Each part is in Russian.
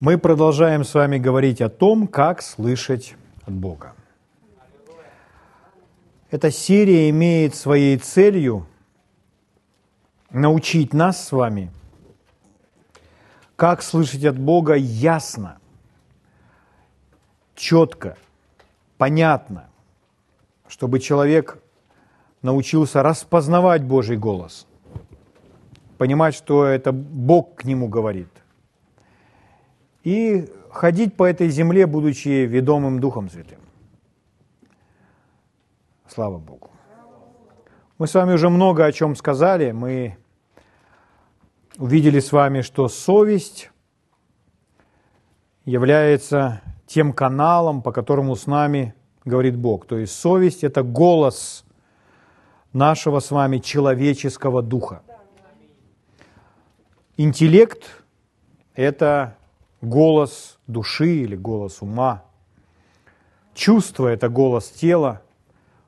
Мы продолжаем с вами говорить о том, как слышать от Бога. Эта серия имеет своей целью научить нас с вами, как слышать от Бога ясно, четко, понятно, чтобы человек научился распознавать Божий голос, понимать, что это Бог к нему говорит – и ходить по этой земле, будучи ведомым Духом Святым. Слава Богу. Мы с вами уже много о чем сказали. Мы увидели с вами, что совесть является тем каналом, по которому с нами говорит Бог. То есть совесть – это голос нашего с вами человеческого духа. Интеллект – это голос души или голос ума. Чувство – это голос тела.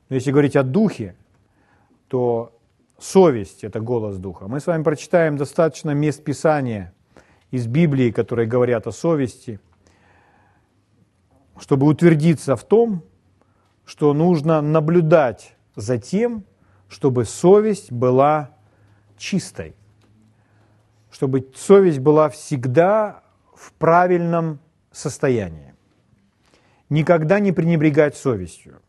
Но если говорить о духе, то совесть – это голос духа. Мы с вами прочитаем достаточно мест Писания из Библии, которые говорят о совести, чтобы утвердиться в том, что нужно наблюдать за тем, чтобы совесть была чистой, чтобы совесть была всегда в правильном состоянии. Никогда не пренебрегать совестью.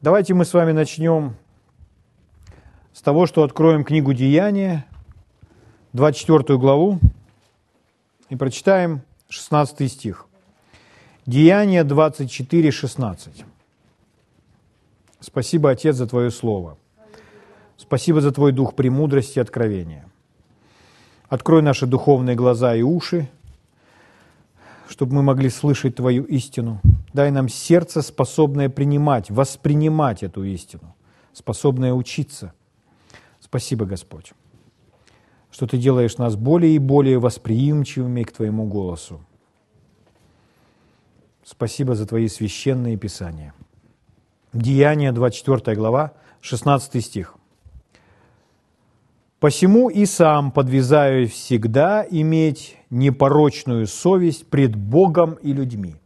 Давайте мы с вами начнем с того, что откроем книгу Деяния, 24 главу, и прочитаем 16 стих. Деяние 24, 16. Спасибо, Отец, за Твое Слово. Спасибо за Твой дух премудрости и откровения. Открой наши духовные глаза и уши, чтобы мы могли слышать Твою истину. Дай нам сердце, способное принимать, воспринимать эту истину, способное учиться. Спасибо, Господь, что Ты делаешь нас более и более восприимчивыми к Твоему голосу. Спасибо за Твои священные писания. Деяние, 24 глава, 16 стих. Посему и сам подвязаю всегда иметь непорочную совесть пред Богом и людьми.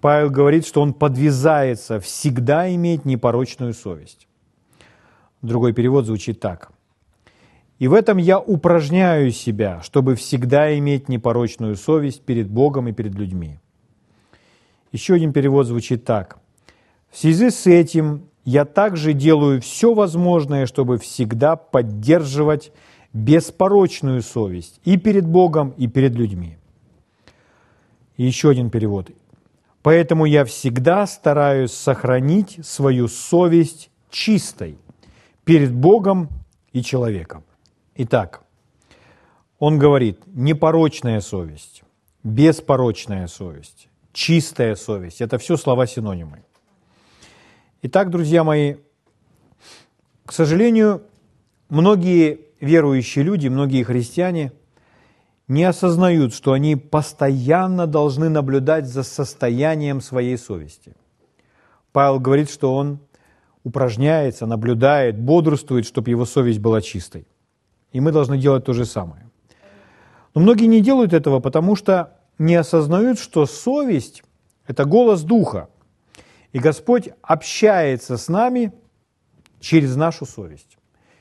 Павел говорит, что он подвязается всегда иметь непорочную совесть. Другой перевод звучит так. «И в этом я упражняю себя, чтобы всегда иметь непорочную совесть перед Богом и перед людьми». Еще один перевод звучит так. «В связи с этим я также делаю все возможное, чтобы всегда поддерживать беспорочную совесть и перед Богом, и перед людьми. Еще один перевод. Поэтому я всегда стараюсь сохранить свою совесть чистой перед Богом и человеком. Итак, он говорит, непорочная совесть, беспорочная совесть, чистая совесть – это все слова-синонимы. Итак, друзья мои, к сожалению, многие верующие люди, многие христиане не осознают, что они постоянно должны наблюдать за состоянием своей совести. Павел говорит, что он упражняется, наблюдает, бодрствует, чтобы его совесть была чистой. И мы должны делать то же самое. Но многие не делают этого, потому что не осознают, что совесть – это голос Духа – и Господь общается с нами через нашу совесть,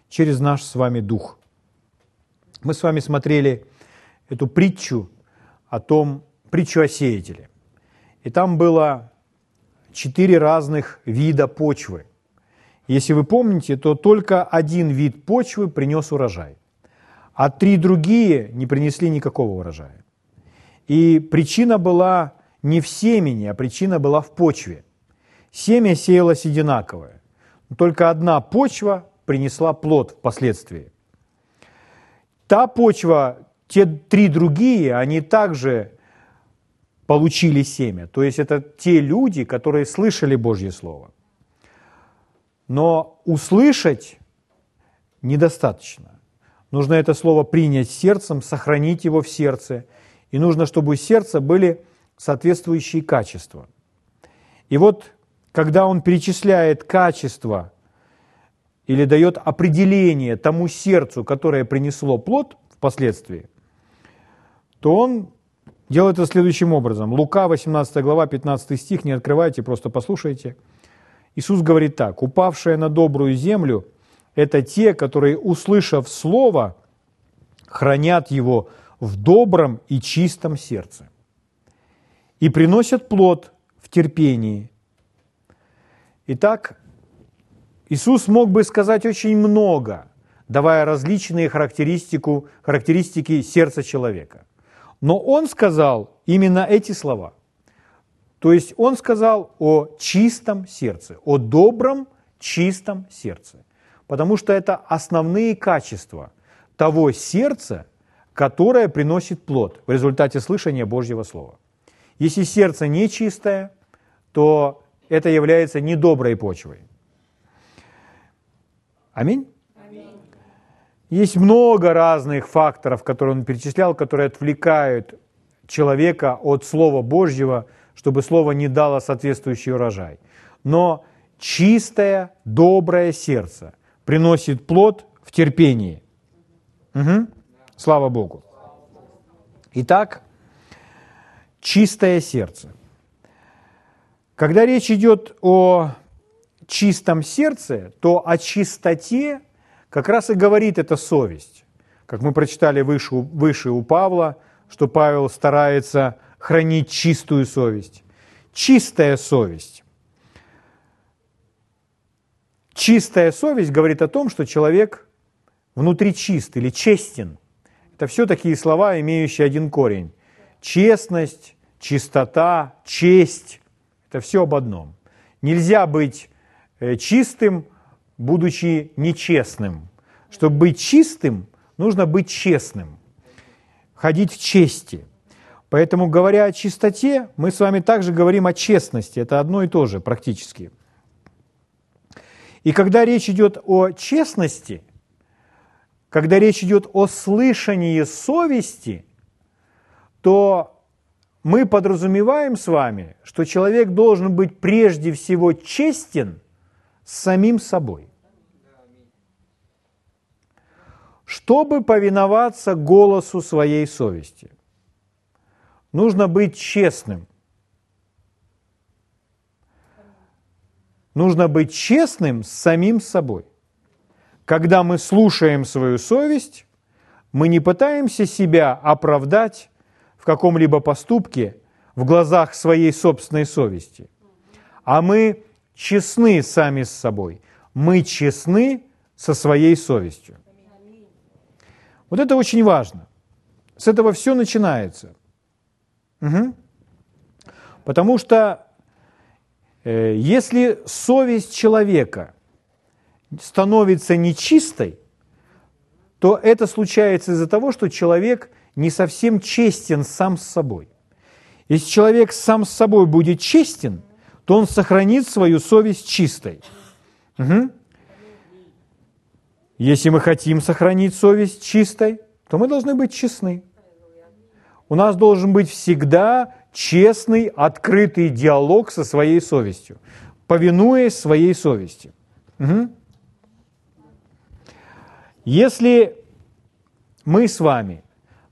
через наш с вами дух. Мы с вами смотрели эту притчу о том, притчу о сеятеле. И там было четыре разных вида почвы. Если вы помните, то только один вид почвы принес урожай, а три другие не принесли никакого урожая. И причина была не в семени, а причина была в почве – Семя сеялось одинаковое, только одна почва принесла плод впоследствии. Та почва, те три другие, они также получили семя. То есть это те люди, которые слышали Божье Слово. Но услышать недостаточно. Нужно это слово принять сердцем, сохранить его в сердце. И нужно, чтобы у сердца были соответствующие качества. И вот когда он перечисляет качество или дает определение тому сердцу, которое принесло плод впоследствии, то он делает это следующим образом. Лука, 18 глава, 15 стих, не открывайте, просто послушайте. Иисус говорит так, «Упавшие на добрую землю – это те, которые, услышав Слово, хранят его в добром и чистом сердце и приносят плод в терпении». Итак, Иисус мог бы сказать очень много, давая различные характеристику, характеристики сердца человека. Но Он сказал именно эти слова. То есть Он сказал о чистом сердце, о добром, чистом сердце. Потому что это основные качества того сердца, которое приносит плод в результате слышания Божьего Слова. Если сердце нечистое, то это является недоброй почвой. Аминь? Есть много разных факторов, которые он перечислял, которые отвлекают человека от Слова Божьего, чтобы Слово не дало соответствующий урожай. Но чистое, доброе сердце приносит плод в терпении. Угу. Слава Богу. Итак, чистое сердце. Когда речь идет о чистом сердце, то о чистоте как раз и говорит эта совесть. Как мы прочитали выше, выше у Павла, что Павел старается хранить чистую совесть. Чистая совесть. Чистая совесть говорит о том, что человек внутри чист или честен. Это все такие слова, имеющие один корень. Честность, чистота, честь – это все об одном. Нельзя быть Э, чистым, будучи нечестным. Чтобы быть чистым, нужно быть честным, ходить в чести. Поэтому, говоря о чистоте, мы с вами также говорим о честности. Это одно и то же практически. И когда речь идет о честности, когда речь идет о слышании совести, то мы подразумеваем с вами, что человек должен быть прежде всего честен с самим собой. Чтобы повиноваться голосу своей совести, нужно быть честным. Нужно быть честным с самим собой. Когда мы слушаем свою совесть, мы не пытаемся себя оправдать в каком-либо поступке в глазах своей собственной совести, а мы честны сами с собой. Мы честны со своей совестью. Вот это очень важно. С этого все начинается. Угу. Потому что э, если совесть человека становится нечистой, то это случается из-за того, что человек не совсем честен сам с собой. Если человек сам с собой будет честен – то он сохранит свою совесть чистой. Угу. Если мы хотим сохранить совесть чистой, то мы должны быть честны. У нас должен быть всегда честный, открытый диалог со своей совестью, повинуясь своей совести. Угу. Если мы с вами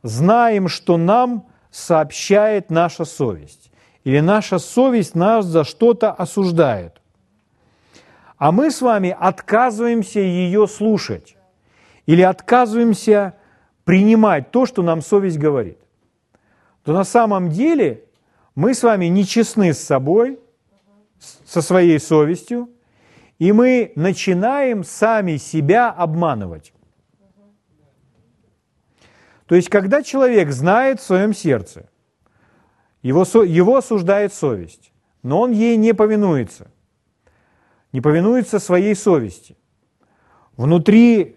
знаем, что нам сообщает наша совесть, или наша совесть нас за что-то осуждает. А мы с вами отказываемся ее слушать или отказываемся принимать то, что нам совесть говорит. То на самом деле мы с вами нечестны с собой, со своей совестью, и мы начинаем сами себя обманывать. То есть, когда человек знает в своем сердце, его, его осуждает совесть, но он ей не повинуется. Не повинуется своей совести. Внутри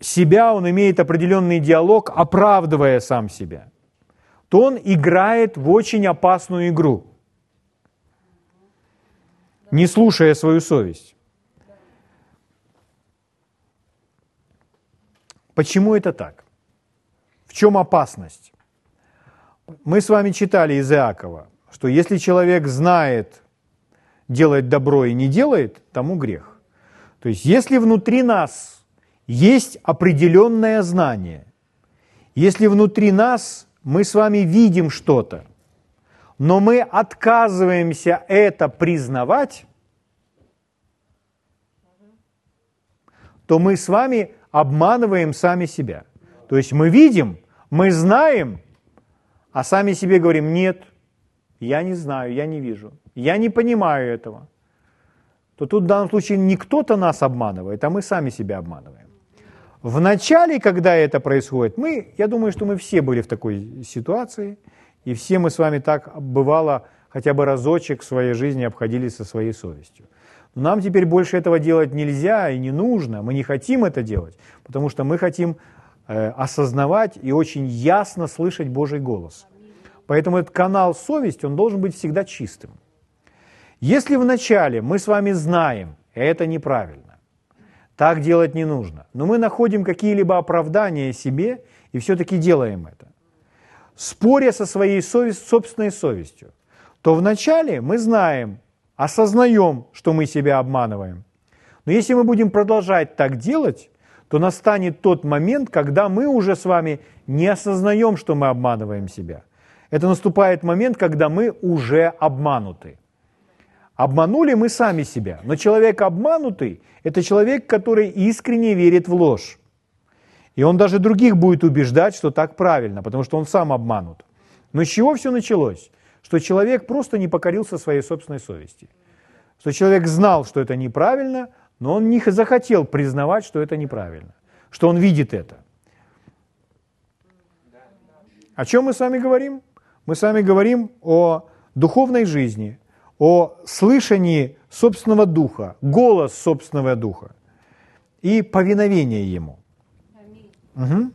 себя он имеет определенный диалог, оправдывая сам себя. То он играет в очень опасную игру, не слушая свою совесть. Почему это так? В чем опасность? Мы с вами читали из Иакова, что если человек знает делать добро и не делает, тому грех. То есть если внутри нас есть определенное знание, Если внутри нас мы с вами видим что-то, но мы отказываемся это признавать, то мы с вами обманываем сами себя. То есть мы видим, мы знаем, а сами себе говорим, нет, я не знаю, я не вижу, я не понимаю этого. То тут в данном случае не кто-то нас обманывает, а мы сами себя обманываем. В начале, когда это происходит, мы, я думаю, что мы все были в такой ситуации, и все мы с вами так бывало хотя бы разочек в своей жизни обходились со своей совестью. Но нам теперь больше этого делать нельзя и не нужно, мы не хотим это делать, потому что мы хотим осознавать и очень ясно слышать Божий голос. Поэтому этот канал совесть, он должен быть всегда чистым. Если вначале мы с вами знаем, это неправильно, так делать не нужно. Но мы находим какие-либо оправдания себе и все-таки делаем это. Споря со своей совесть, собственной совестью, то вначале мы знаем, осознаем, что мы себя обманываем. Но если мы будем продолжать так делать, то настанет тот момент, когда мы уже с вами не осознаем, что мы обманываем себя. Это наступает момент, когда мы уже обмануты. Обманули мы сами себя. Но человек обманутый – это человек, который искренне верит в ложь. И он даже других будет убеждать, что так правильно, потому что он сам обманут. Но с чего все началось? Что человек просто не покорился своей собственной совести. Что человек знал, что это неправильно, но он не захотел признавать, что это неправильно. Что он видит это. О чем мы с вами говорим? Мы с вами говорим о духовной жизни, о слышании собственного духа, голос собственного духа и повиновение ему. Угу.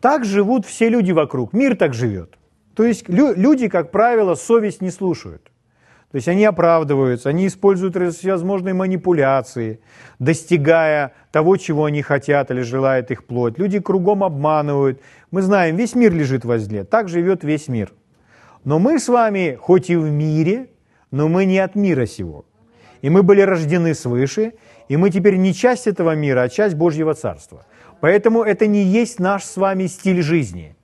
Так живут все люди вокруг, мир так живет. То есть лю- люди, как правило, совесть не слушают. То есть они оправдываются, они используют всевозможные манипуляции, достигая того, чего они хотят или желает их плоть. Люди кругом обманывают. Мы знаем, весь мир лежит возле, так живет весь мир. Но мы с вами, хоть и в мире, но мы не от мира сего. И мы были рождены свыше, и мы теперь не часть этого мира, а часть Божьего Царства. Поэтому это не есть наш с вами стиль жизни.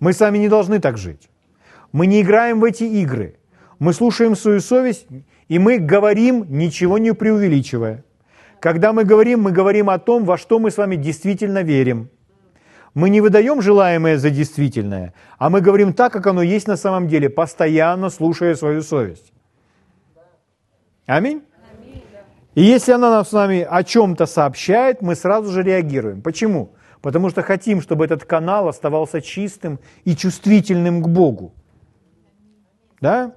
Мы с вами не должны так жить. Мы не играем в эти игры. Мы слушаем свою совесть, и мы говорим, ничего не преувеличивая. Когда мы говорим, мы говорим о том, во что мы с вами действительно верим – мы не выдаем желаемое за действительное, а мы говорим так, как оно есть на самом деле, постоянно слушая свою совесть. Аминь? И если она нам с вами о чем-то сообщает, мы сразу же реагируем. Почему? Потому что хотим, чтобы этот канал оставался чистым и чувствительным к Богу. Да?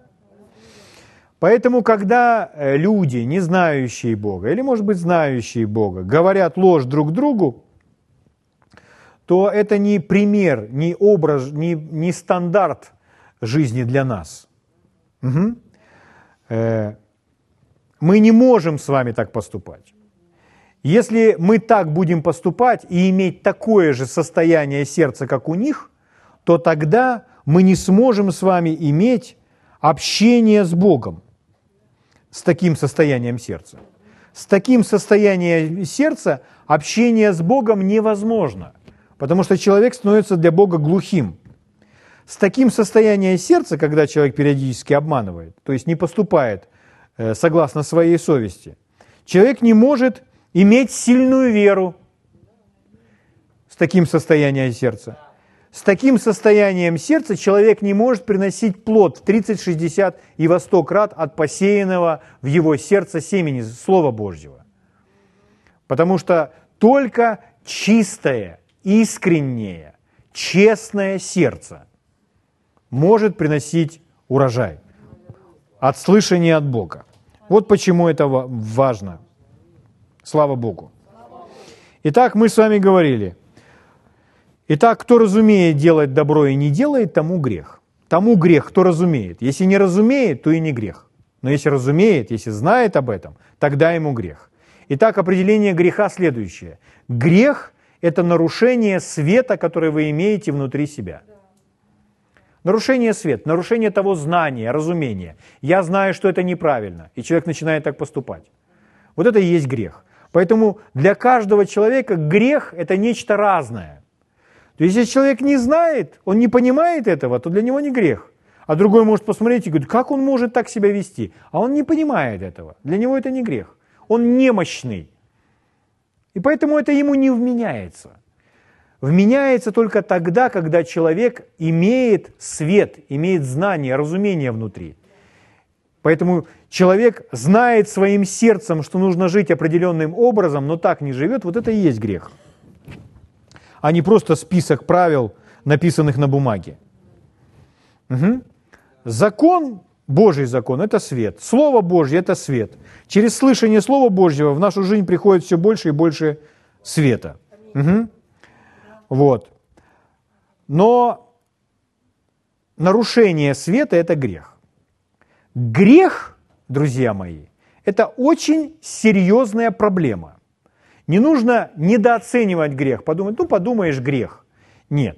Поэтому, когда э, люди, не знающие Бога, или, может быть, знающие Бога, говорят ложь друг другу, то это не пример, не образ, не, не стандарт жизни для нас. Угу. Мы не можем с вами так поступать. Если мы так будем поступать и иметь такое же состояние сердца, как у них, то тогда мы не сможем с вами иметь общение с Богом с таким состоянием сердца. С таким состоянием сердца общение с Богом невозможно. Потому что человек становится для Бога глухим. С таким состоянием сердца, когда человек периодически обманывает, то есть не поступает э, согласно своей совести, человек не может иметь сильную веру с таким состоянием сердца. С таким состоянием сердца человек не может приносить плод в 30, 60 и во 100 крат от посеянного в его сердце семени Слова Божьего. Потому что только чистое, искреннее, честное сердце может приносить урожай от слышания от Бога. Вот почему это важно. Слава Богу. Итак, мы с вами говорили. Итак, кто разумеет делать добро и не делает, тому грех. Тому грех, кто разумеет. Если не разумеет, то и не грех. Но если разумеет, если знает об этом, тогда ему грех. Итак, определение греха следующее. Грех это нарушение света, который вы имеете внутри себя. Нарушение света, нарушение того знания, разумения. Я знаю, что это неправильно, и человек начинает так поступать. Вот это и есть грех. Поэтому для каждого человека грех – это нечто разное. То есть, если человек не знает, он не понимает этого, то для него не грех. А другой может посмотреть и говорить, как он может так себя вести? А он не понимает этого. Для него это не грех. Он немощный. И поэтому это ему не вменяется. Вменяется только тогда, когда человек имеет свет, имеет знание, разумение внутри. Поэтому человек знает своим сердцем, что нужно жить определенным образом, но так не живет, вот это и есть грех. А не просто список правил, написанных на бумаге. Угу. Закон, Божий закон – это свет. Слово Божье – это свет. Через слышание Слова Божьего в нашу жизнь приходит все больше и больше света. Угу. Вот. Но нарушение света – это грех. Грех, друзья мои, это очень серьезная проблема. Не нужно недооценивать грех, подумать, ну подумаешь, грех. Нет.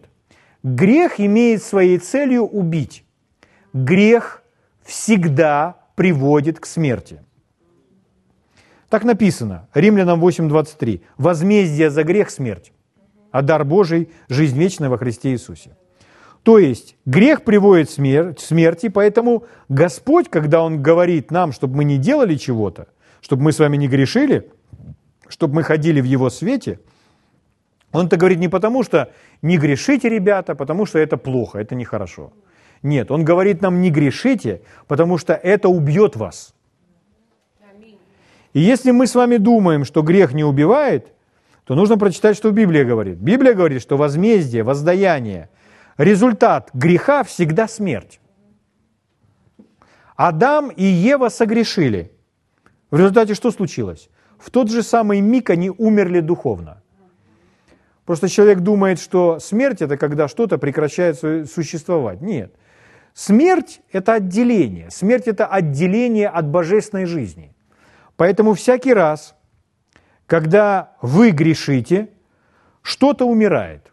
Грех имеет своей целью убить. Грех всегда приводит к смерти. Так написано, Римлянам 8.23. Возмездие за грех – смерть, а дар Божий – жизнь вечная во Христе Иисусе. То есть грех приводит к смерти, поэтому Господь, когда Он говорит нам, чтобы мы не делали чего-то, чтобы мы с вами не грешили, чтобы мы ходили в Его свете, Он это говорит не потому, что не грешите, ребята, потому что это плохо, это нехорошо. Нет, Он говорит нам не грешите, потому что это убьет вас. И если мы с вами думаем, что грех не убивает, то нужно прочитать, что Библия говорит. Библия говорит, что возмездие, воздаяние, результат греха всегда смерть. Адам и Ева согрешили. В результате что случилось? В тот же самый миг они умерли духовно. Просто человек думает, что смерть – это когда что-то прекращает существовать. Нет. Смерть – это отделение. Смерть – это отделение от божественной жизни. Поэтому всякий раз, когда вы грешите, что-то умирает.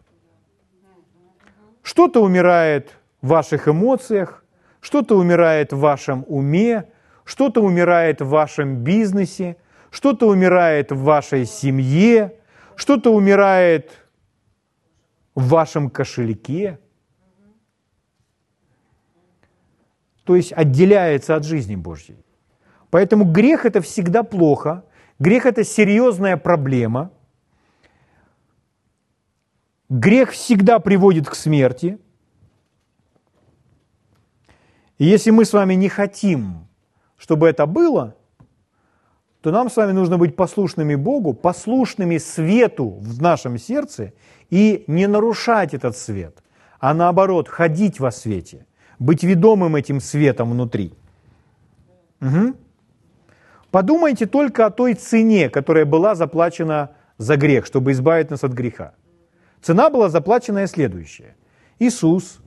Что-то умирает в ваших эмоциях, что-то умирает в вашем уме, что-то умирает в вашем бизнесе, что-то умирает в вашей семье, что-то умирает в вашем кошельке. То есть отделяется от жизни Божьей. Поэтому грех это всегда плохо, грех это серьезная проблема – Грех всегда приводит к смерти. И если мы с вами не хотим, чтобы это было, то нам с вами нужно быть послушными Богу, послушными свету в нашем сердце и не нарушать этот свет, а наоборот, ходить во свете, быть ведомым этим светом внутри. Угу. Подумайте только о той цене, которая была заплачена за грех, чтобы избавить нас от греха. Цена была заплаченная следующая. Иисус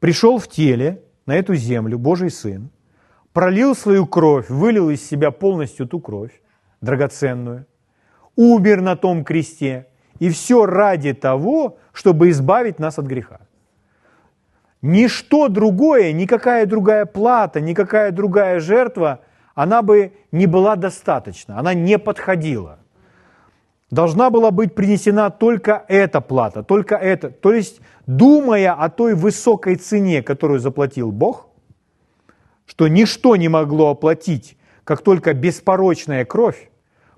пришел в теле на эту землю, Божий Сын, пролил свою кровь, вылил из себя полностью ту кровь, драгоценную, умер на том кресте, и все ради того, чтобы избавить нас от греха. Ничто другое, никакая другая плата, никакая другая жертва, она бы не была достаточна, она не подходила должна была быть принесена только эта плата, только это. То есть, думая о той высокой цене, которую заплатил Бог, что ничто не могло оплатить, как только беспорочная кровь,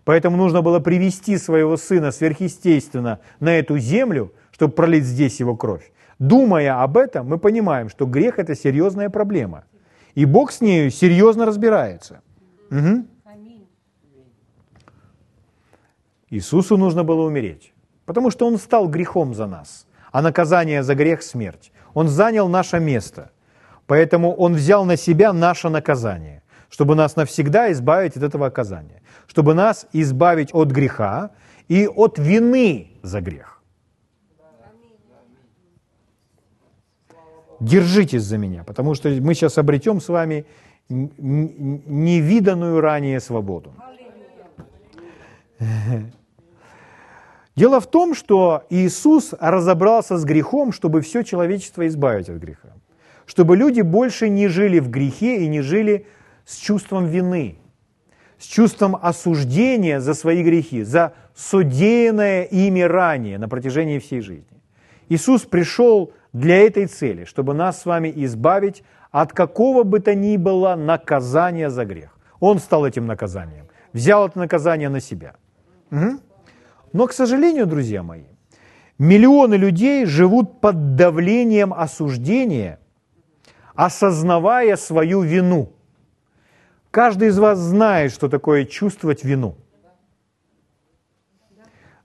поэтому нужно было привести своего сына сверхъестественно на эту землю, чтобы пролить здесь его кровь. Думая об этом, мы понимаем, что грех – это серьезная проблема. И Бог с нею серьезно разбирается. Угу. Иисусу нужно было умереть, потому что Он стал грехом за нас, а наказание за грех – смерть. Он занял наше место, поэтому Он взял на себя наше наказание, чтобы нас навсегда избавить от этого оказания, чтобы нас избавить от греха и от вины за грех. Держитесь за меня, потому что мы сейчас обретем с вами невиданную ранее свободу. Дело в том, что Иисус разобрался с грехом, чтобы все человечество избавить от греха. Чтобы люди больше не жили в грехе и не жили с чувством вины, с чувством осуждения за свои грехи, за содеянное ими ранее на протяжении всей жизни. Иисус пришел для этой цели, чтобы нас с вами избавить от какого бы то ни было наказания за грех. Он стал этим наказанием, взял это наказание на себя. Угу. Но, к сожалению, друзья мои, миллионы людей живут под давлением осуждения, осознавая свою вину. Каждый из вас знает, что такое чувствовать вину.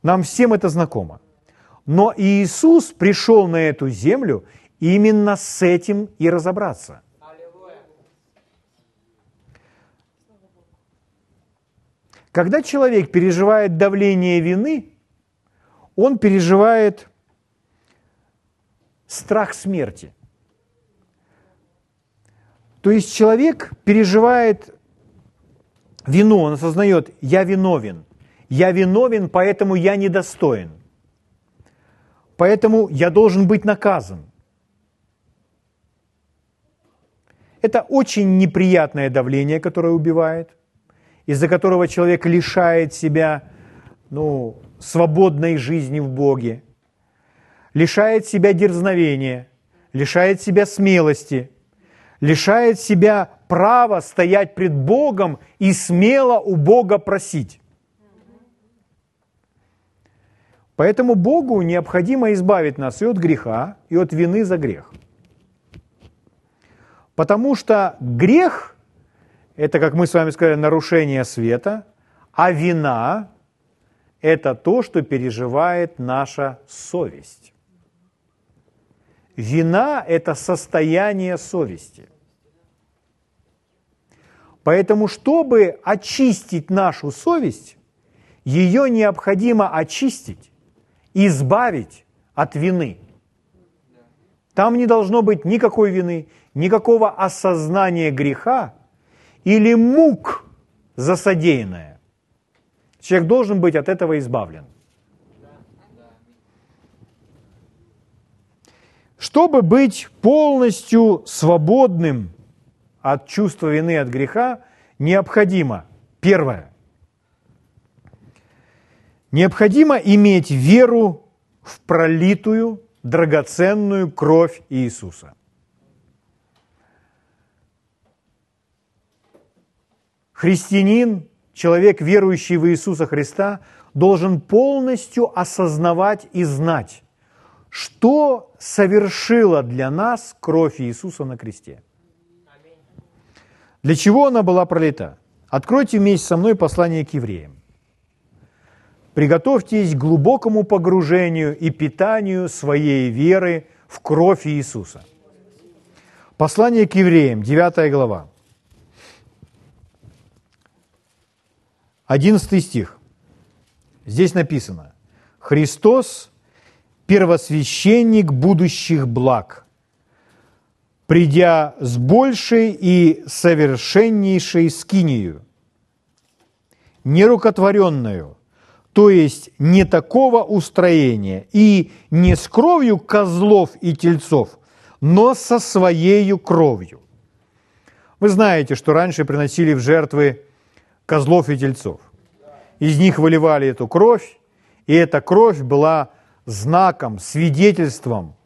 Нам всем это знакомо. Но Иисус пришел на эту землю именно с этим и разобраться. Когда человек переживает давление вины, он переживает страх смерти. То есть человек переживает вину, он осознает, я виновен. Я виновен, поэтому я недостоин. Поэтому я должен быть наказан. Это очень неприятное давление, которое убивает, из-за которого человек лишает себя ну, свободной жизни в Боге, лишает себя дерзновения, лишает себя смелости, лишает себя права стоять пред Богом и смело у Бога просить. Поэтому Богу необходимо избавить нас и от греха, и от вины за грех. Потому что грех – это, как мы с вами сказали, нарушение света, а вина – это то, что переживает наша совесть. Вина – это состояние совести. Поэтому, чтобы очистить нашу совесть, ее необходимо очистить избавить от вины. Там не должно быть никакой вины, никакого осознания греха или мук за содеянное. Человек должен быть от этого избавлен. Чтобы быть полностью свободным от чувства вины, от греха, необходимо, первое, Необходимо иметь веру в пролитую драгоценную кровь Иисуса. Христианин, человек, верующий в Иисуса Христа, должен полностью осознавать и знать, что совершила для нас кровь Иисуса на кресте. Для чего она была пролита? Откройте вместе со мной послание к евреям. Приготовьтесь к глубокому погружению и питанию своей веры в кровь Иисуса. Послание к евреям, 9 глава. 11 стих. Здесь написано, Христос – первосвященник будущих благ, придя с большей и совершеннейшей скинию, нерукотворенную – то есть не такого устроения и не с кровью козлов и тельцов, но со своей кровью. Вы знаете, что раньше приносили в жертвы козлов и тельцов. Из них выливали эту кровь, и эта кровь была знаком, свидетельством,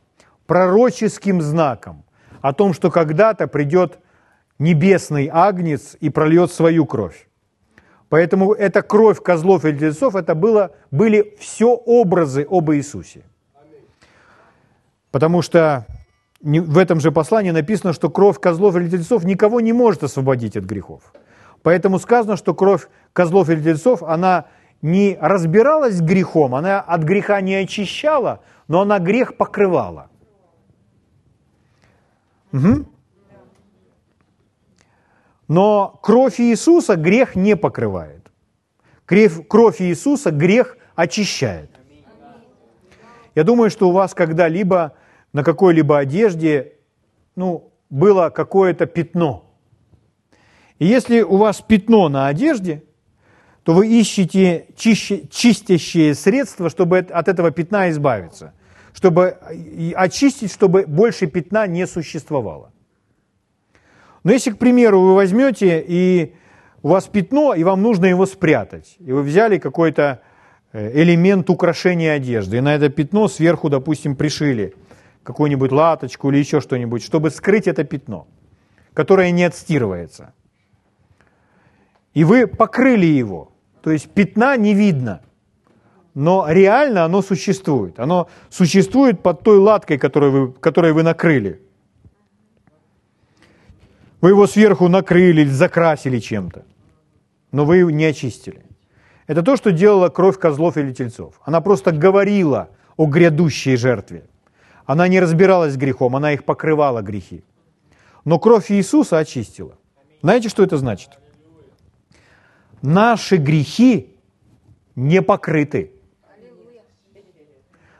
пророческим знаком о том, что когда-то придет небесный агнец и прольет свою кровь. Поэтому эта кровь козлов и тельцов, это было, были все образы об Иисусе. Потому что в этом же послании написано, что кровь козлов или тельцов никого не может освободить от грехов. Поэтому сказано, что кровь козлов или тельцов, она не разбиралась с грехом, она от греха не очищала, но она грех покрывала. Угу. Но кровь Иисуса грех не покрывает. Кровь Иисуса грех очищает. Я думаю, что у вас когда-либо на какой-либо одежде ну, было какое-то пятно. И если у вас пятно на одежде, то вы ищете чистящие средства, чтобы от этого пятна избавиться, чтобы очистить, чтобы больше пятна не существовало. Но если, к примеру, вы возьмете и у вас пятно, и вам нужно его спрятать, и вы взяли какой-то э, элемент украшения одежды. И на это пятно сверху, допустим, пришили какую-нибудь латочку или еще что-нибудь, чтобы скрыть это пятно, которое не отстирывается. И вы покрыли его. То есть пятна не видно, но реально оно существует. Оно существует под той латкой, которую вы, которой вы накрыли. Вы его сверху накрыли, закрасили чем-то, но вы его не очистили. Это то, что делала кровь козлов или тельцов. Она просто говорила о грядущей жертве. Она не разбиралась с грехом, она их покрывала грехи. Но кровь Иисуса очистила. Знаете, что это значит? Наши грехи не покрыты.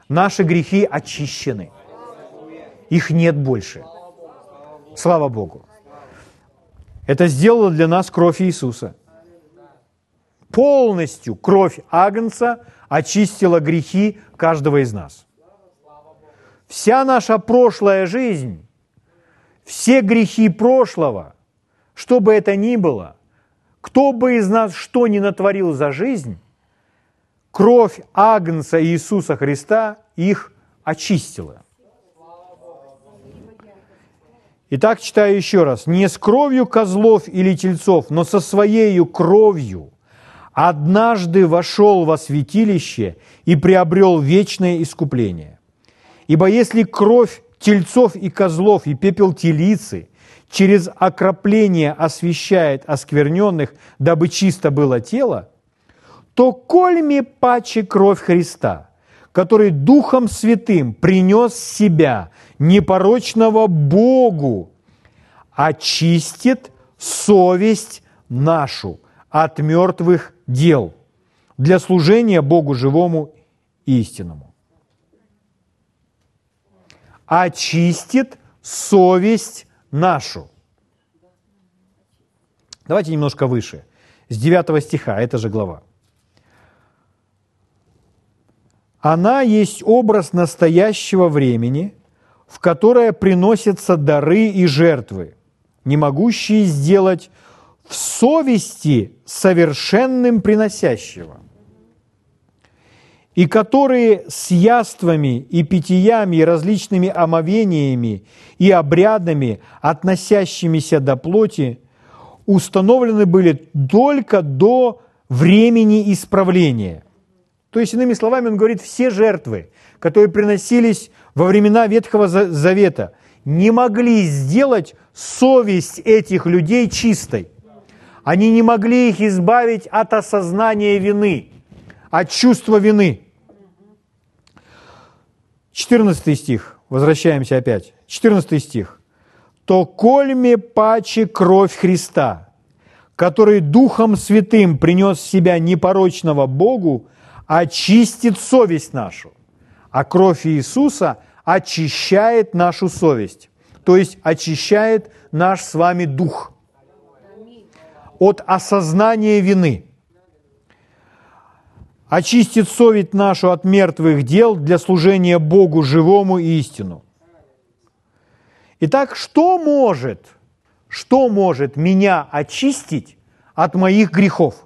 Наши грехи очищены. Их нет больше. Слава Богу. Это сделала для нас кровь Иисуса. Полностью кровь Агнца очистила грехи каждого из нас. Вся наша прошлая жизнь, все грехи прошлого, что бы это ни было, кто бы из нас что ни натворил за жизнь, кровь Агнца Иисуса Христа их очистила. Итак, читаю еще раз. «Не с кровью козлов или тельцов, но со своею кровью однажды вошел во святилище и приобрел вечное искупление. Ибо если кровь тельцов и козлов и пепел телицы через окропление освещает оскверненных, дабы чисто было тело, то кольми паче кровь Христа, который Духом Святым принес себя непорочного Богу, очистит совесть нашу от мертвых дел для служения Богу живому истинному. Очистит совесть нашу. Давайте немножко выше. С 9 стиха, это же глава. Она есть образ настоящего времени, в которое приносятся дары и жертвы, не могущие сделать в совести совершенным приносящего, и которые с яствами и питьями и различными омовениями и обрядами, относящимися до плоти, установлены были только до времени исправления. То есть, иными словами, он говорит, все жертвы, которые приносились во времена Ветхого Завета, не могли сделать совесть этих людей чистой. Они не могли их избавить от осознания вины, от чувства вины. 14 стих, возвращаемся опять. 14 стих. «То кольме паче кровь Христа, который Духом Святым принес себя непорочного Богу, очистит совесть нашу, а кровь Иисуса очищает нашу совесть, то есть очищает наш с вами дух от осознания вины. Очистит совесть нашу от мертвых дел для служения Богу живому и истину. Итак, что может, что может меня очистить от моих грехов?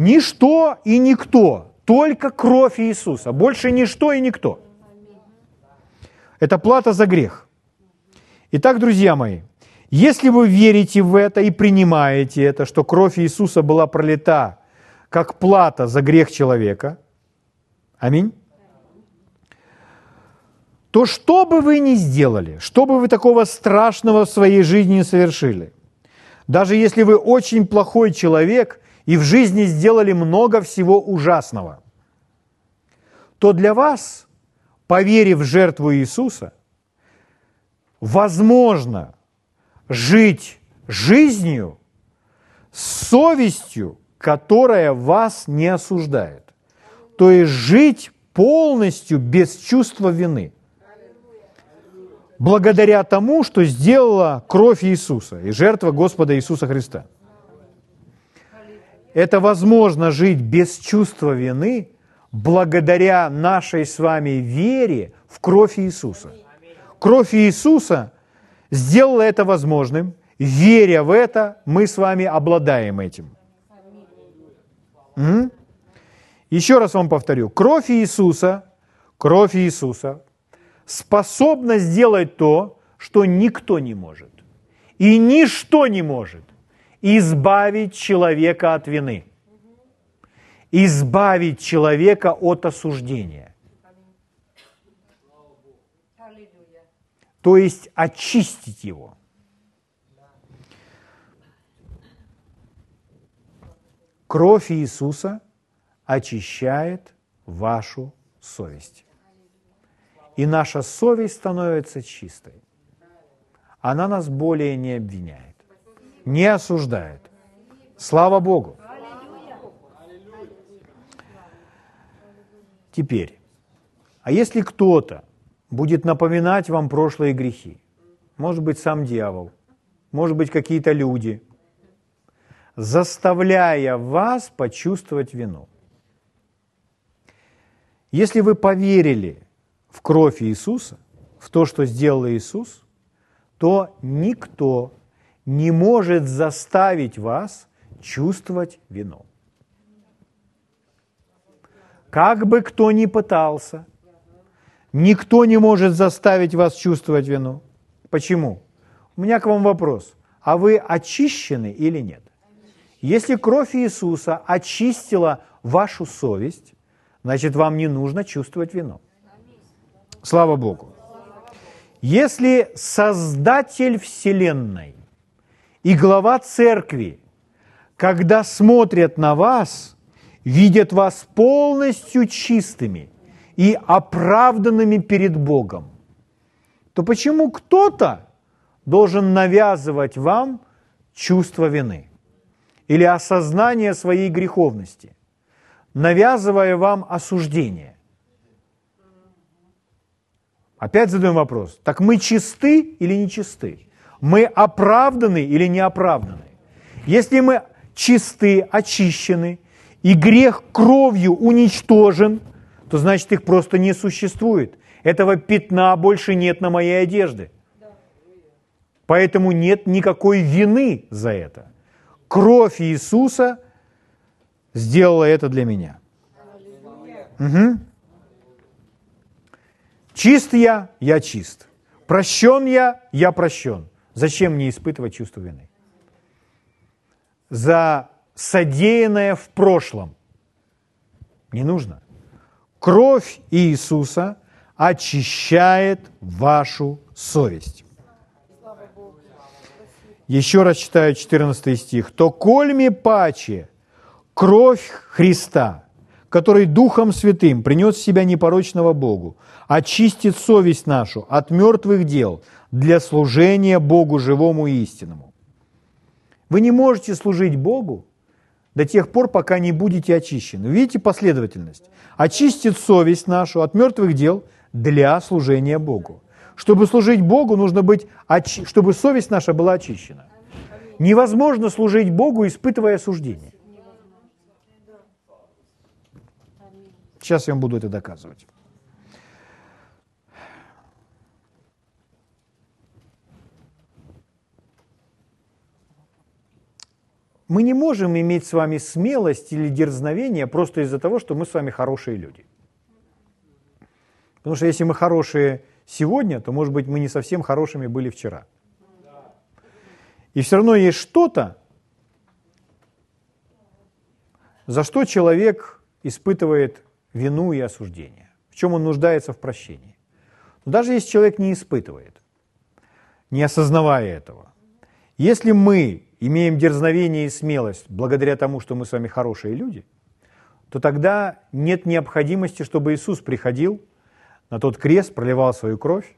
Ничто и никто, только кровь Иисуса, больше ничто и никто. Это плата за грех. Итак, друзья мои, если вы верите в это и принимаете это, что кровь Иисуса была пролита как плата за грех человека, аминь, то что бы вы ни сделали, что бы вы такого страшного в своей жизни не совершили, даже если вы очень плохой человек и в жизни сделали много всего ужасного, то для вас, поверив в жертву Иисуса, возможно жить жизнью с совестью, которая вас не осуждает. То есть жить полностью без чувства вины. Благодаря тому, что сделала кровь Иисуса и жертва Господа Иисуса Христа – это возможно жить без чувства вины благодаря нашей с вами вере в кровь Иисуса. Кровь Иисуса сделала это возможным. Веря в это, мы с вами обладаем этим. М? Еще раз вам повторю, кровь Иисуса, кровь Иисуса способна сделать то, что никто не может. И ничто не может избавить человека от вины, избавить человека от осуждения. То есть очистить его. Кровь Иисуса очищает вашу совесть. И наша совесть становится чистой. Она нас более не обвиняет, не осуждает. Слава Богу. Теперь, а если кто-то будет напоминать вам прошлые грехи, может быть, сам дьявол, может быть, какие-то люди – заставляя вас почувствовать вину. Если вы поверили в кровь Иисуса, в то, что сделал Иисус, то никто не может заставить вас чувствовать вину. Как бы кто ни пытался, никто не может заставить вас чувствовать вину. Почему? У меня к вам вопрос. А вы очищены или нет? Если кровь Иисуса очистила вашу совесть, значит, вам не нужно чувствовать вину. Слава Богу. Если Создатель Вселенной и глава Церкви, когда смотрят на вас, видят вас полностью чистыми и оправданными перед Богом, то почему кто-то должен навязывать вам чувство вины? или осознание своей греховности, навязывая вам осуждение. Опять задаем вопрос. Так мы чисты или не чисты? Мы оправданы или не оправданы? Если мы чисты, очищены, и грех кровью уничтожен, то значит их просто не существует. Этого пятна больше нет на моей одежде. Поэтому нет никакой вины за это. Кровь Иисуса сделала это для меня. Угу. Чист я, я чист. Прощен я, я прощен. Зачем мне испытывать чувство вины? За содеянное в прошлом. Не нужно. Кровь Иисуса очищает вашу совесть. Еще раз читаю 14 стих. «То кольми паче кровь Христа, который Духом Святым принес себя непорочного Богу, очистит совесть нашу от мертвых дел для служения Богу живому и истинному». Вы не можете служить Богу до тех пор, пока не будете очищены. Видите последовательность? Очистит совесть нашу от мертвых дел для служения Богу. Чтобы служить Богу, нужно быть, чтобы совесть наша была очищена. Невозможно служить Богу, испытывая осуждение. Сейчас я вам буду это доказывать. Мы не можем иметь с вами смелость или дерзновение просто из-за того, что мы с вами хорошие люди. Потому что если мы хорошие сегодня, то, может быть, мы не совсем хорошими были вчера. И все равно есть что-то, за что человек испытывает вину и осуждение, в чем он нуждается в прощении. Но даже если человек не испытывает, не осознавая этого, если мы имеем дерзновение и смелость благодаря тому, что мы с вами хорошие люди, то тогда нет необходимости, чтобы Иисус приходил на тот крест, проливал свою кровь,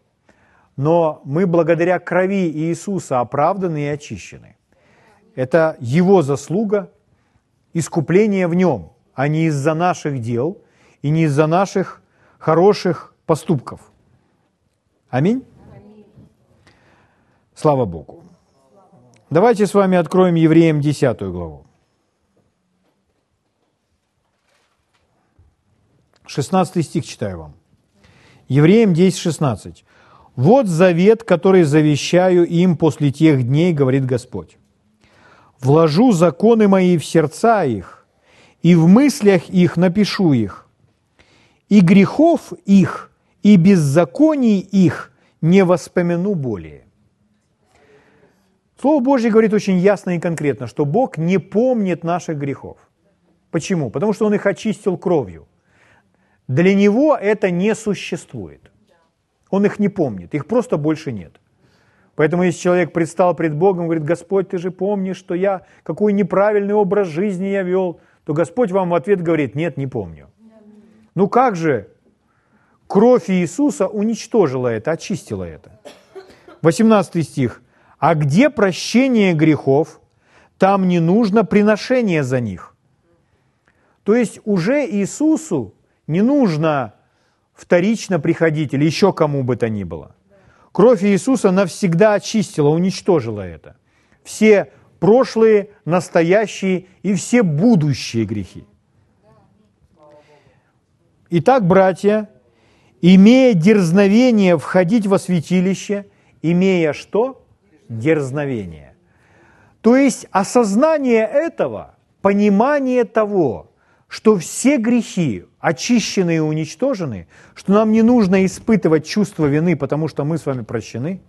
но мы благодаря крови Иисуса оправданы и очищены. Это Его заслуга, искупление в Нем, а не из-за наших дел и не из-за наших хороших поступков. Аминь? Слава Богу. Давайте с вами откроем Евреям 10 главу. 16 стих читаю вам. Евреям 10, 16. «Вот завет, который завещаю им после тех дней, говорит Господь. Вложу законы мои в сердца их, и в мыслях их напишу их, и грехов их, и беззаконий их не воспомяну более». Слово Божье говорит очень ясно и конкретно, что Бог не помнит наших грехов. Почему? Потому что Он их очистил кровью. Для Него это не существует. Он их не помнит, их просто больше нет. Поэтому если человек предстал пред Богом говорит, Господь, ты же помнишь, что я, какой неправильный образ жизни я вел, то Господь вам в ответ говорит, нет, не помню. Ну как же кровь Иисуса уничтожила это, очистила это? 18 стих. А где прощение грехов, там не нужно приношение за них. То есть уже Иисусу не нужно вторично приходить или еще кому бы то ни было. Кровь Иисуса навсегда очистила, уничтожила это. Все прошлые, настоящие и все будущие грехи. Итак, братья, имея дерзновение входить во святилище, имея что? Дерзновение. То есть осознание этого, понимание того, что все грехи очищены и уничтожены, что нам не нужно испытывать чувство вины, потому что мы с вами прощены.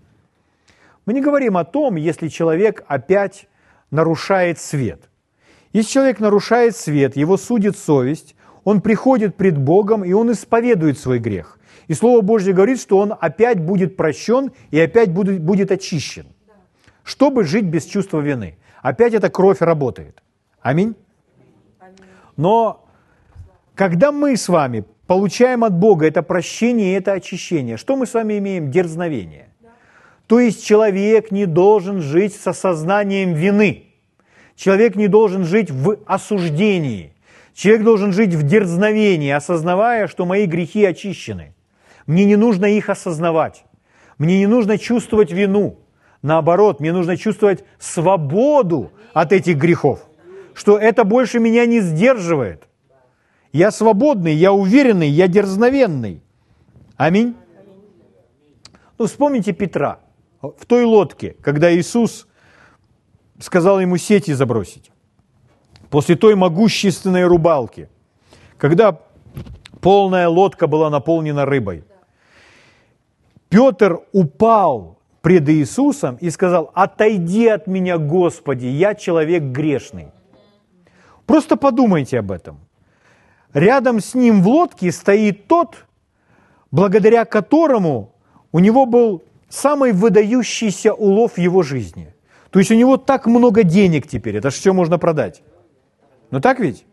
Мы не говорим о том, если человек опять нарушает свет. Если человек нарушает свет, его судит совесть, он приходит пред Богом, и он исповедует свой грех. И Слово Божье говорит, что он опять будет прощен и опять будет, будет очищен, чтобы жить без чувства вины. Опять эта кровь работает. Аминь. Но когда мы с вами получаем от Бога это прощение и это очищение, что мы с вами имеем? Дерзновение. То есть человек не должен жить с осознанием вины. Человек не должен жить в осуждении. Человек должен жить в дерзновении, осознавая, что мои грехи очищены. Мне не нужно их осознавать. Мне не нужно чувствовать вину. Наоборот, мне нужно чувствовать свободу от этих грехов что это больше меня не сдерживает. Я свободный, я уверенный, я дерзновенный. Аминь. Ну, вспомните Петра в той лодке, когда Иисус сказал ему сети забросить. После той могущественной рубалки, когда полная лодка была наполнена рыбой. Петр упал пред Иисусом и сказал, отойди от меня, Господи, я человек грешный. Просто подумайте об этом. Рядом с ним в лодке стоит тот, благодаря которому у него был самый выдающийся улов его жизни. То есть у него так много денег теперь, это все можно продать. Ну так ведь?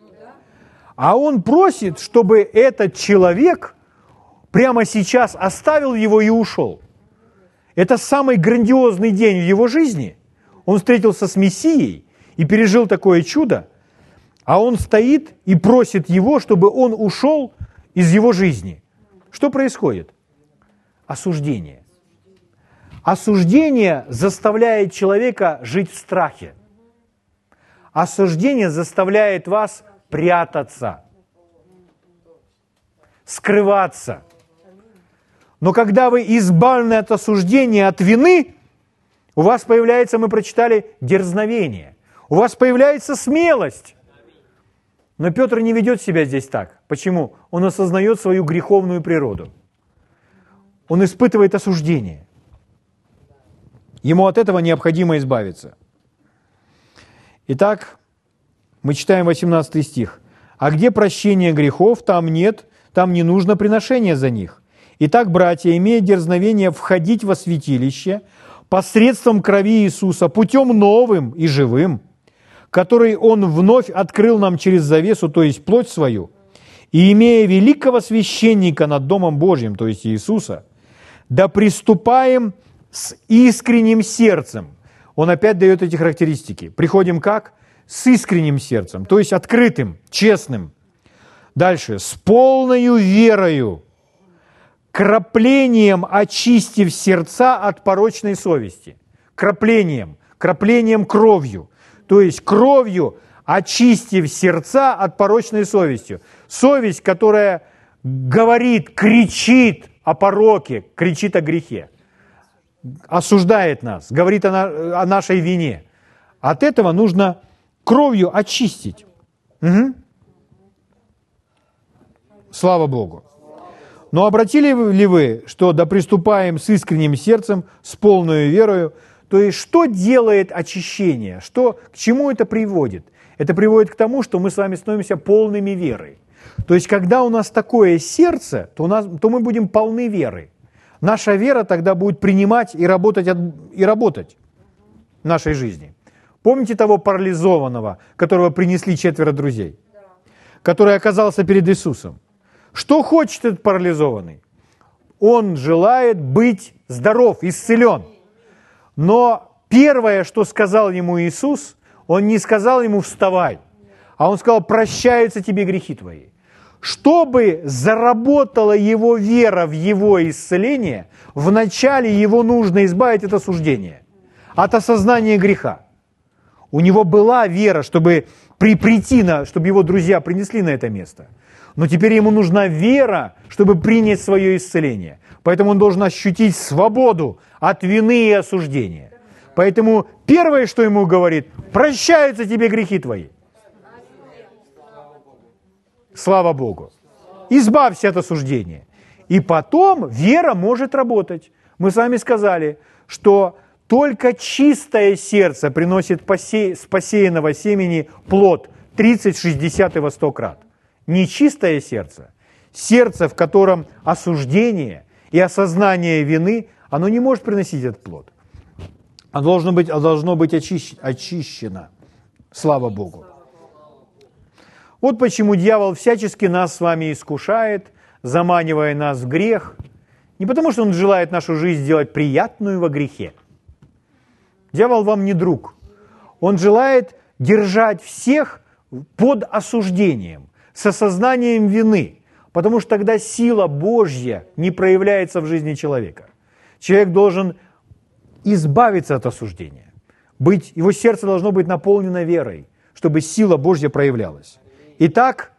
А он просит, чтобы этот человек прямо сейчас оставил его и ушел. Это самый грандиозный день в его жизни. Он встретился с Мессией и пережил такое чудо – а он стоит и просит его, чтобы он ушел из его жизни. Что происходит? Осуждение. Осуждение заставляет человека жить в страхе. Осуждение заставляет вас прятаться, скрываться. Но когда вы избавлены от осуждения, от вины, у вас появляется, мы прочитали, дерзновение. У вас появляется смелость. Но Петр не ведет себя здесь так. Почему? Он осознает свою греховную природу. Он испытывает осуждение. Ему от этого необходимо избавиться. Итак, мы читаем 18 стих. «А где прощение грехов, там нет, там не нужно приношение за них. Итак, братья, имея дерзновение входить во святилище посредством крови Иисуса, путем новым и живым – который Он вновь открыл нам через завесу, то есть плоть свою, и имея великого священника над Домом Божьим, то есть Иисуса, да приступаем с искренним сердцем. Он опять дает эти характеристики. Приходим как? С искренним сердцем, то есть открытым, честным. Дальше. С полною верою, краплением очистив сердца от порочной совести. Краплением, краплением кровью то есть кровью очистив сердца от порочной совестью. Совесть, которая говорит, кричит о пороке, кричит о грехе, осуждает нас, говорит о, на, о нашей вине. От этого нужно кровью очистить. Угу. Слава Богу. Но обратили ли вы, что да приступаем с искренним сердцем, с полной верою? То есть, что делает очищение? Что, к чему это приводит? Это приводит к тому, что мы с вами становимся полными верой. То есть, когда у нас такое сердце, то, у нас, то мы будем полны веры. Наша вера тогда будет принимать и работать, и работать в нашей жизни. Помните того парализованного, которого принесли четверо друзей? Который оказался перед Иисусом. Что хочет этот парализованный? Он желает быть здоров, исцелен. Но первое, что сказал ему Иисус, он не сказал ему «вставай», а он сказал «прощаются тебе грехи твои». Чтобы заработала его вера в его исцеление, вначале его нужно избавить от осуждения, от осознания греха. У него была вера, чтобы при, прийти на, чтобы его друзья принесли на это место. Но теперь ему нужна вера, чтобы принять свое исцеление. Поэтому он должен ощутить свободу от вины и осуждения. Поэтому первое, что ему говорит, прощаются тебе грехи твои. Слава Богу. Избавься от осуждения. И потом вера может работать. Мы с вами сказали, что только чистое сердце приносит с посеянного семени плод 30, 60 и во 100 крат. Нечистое сердце, сердце, в котором осуждение и осознание вины, оно не может приносить этот плод. Оно должно быть, оно должно быть очищено. Слава Богу. Вот почему дьявол всячески нас с вами искушает, заманивая нас в грех. Не потому, что он желает нашу жизнь сделать приятную во грехе. Дьявол вам не друг. Он желает держать всех под осуждением, с осознанием вины, потому что тогда сила Божья не проявляется в жизни человека. Человек должен избавиться от осуждения. Быть, его сердце должно быть наполнено верой, чтобы сила Божья проявлялась. Итак,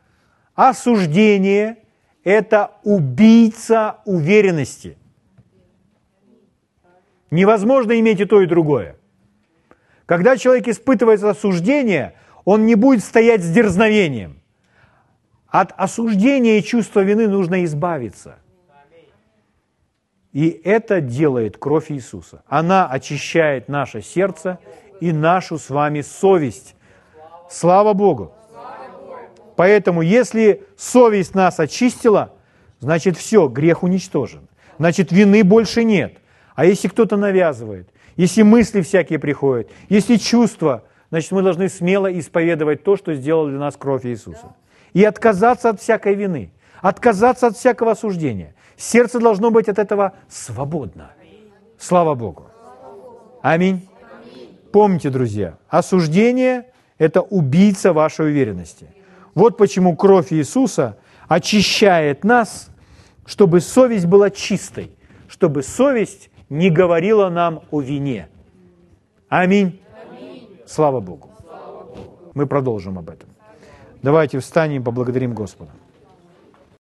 осуждение – это убийца уверенности. Невозможно иметь и то, и другое. Когда человек испытывает осуждение, он не будет стоять с дерзновением. От осуждения и чувства вины нужно избавиться. И это делает кровь Иисуса. Она очищает наше сердце и нашу с вами совесть. Слава Богу! Поэтому, если совесть нас очистила, значит все, грех уничтожен. Значит, вины больше нет. А если кто-то навязывает, если мысли всякие приходят, если чувства, значит, мы должны смело исповедовать то, что сделал для нас кровь Иисуса. И отказаться от всякой вины, отказаться от всякого осуждения. Сердце должно быть от этого свободно. Слава Богу. Аминь. Помните, друзья, осуждение – это убийца вашей уверенности – вот почему кровь Иисуса очищает нас, чтобы совесть была чистой, чтобы совесть не говорила нам о вине. Аминь. Слава Богу. Мы продолжим об этом. Давайте встанем и поблагодарим Господа.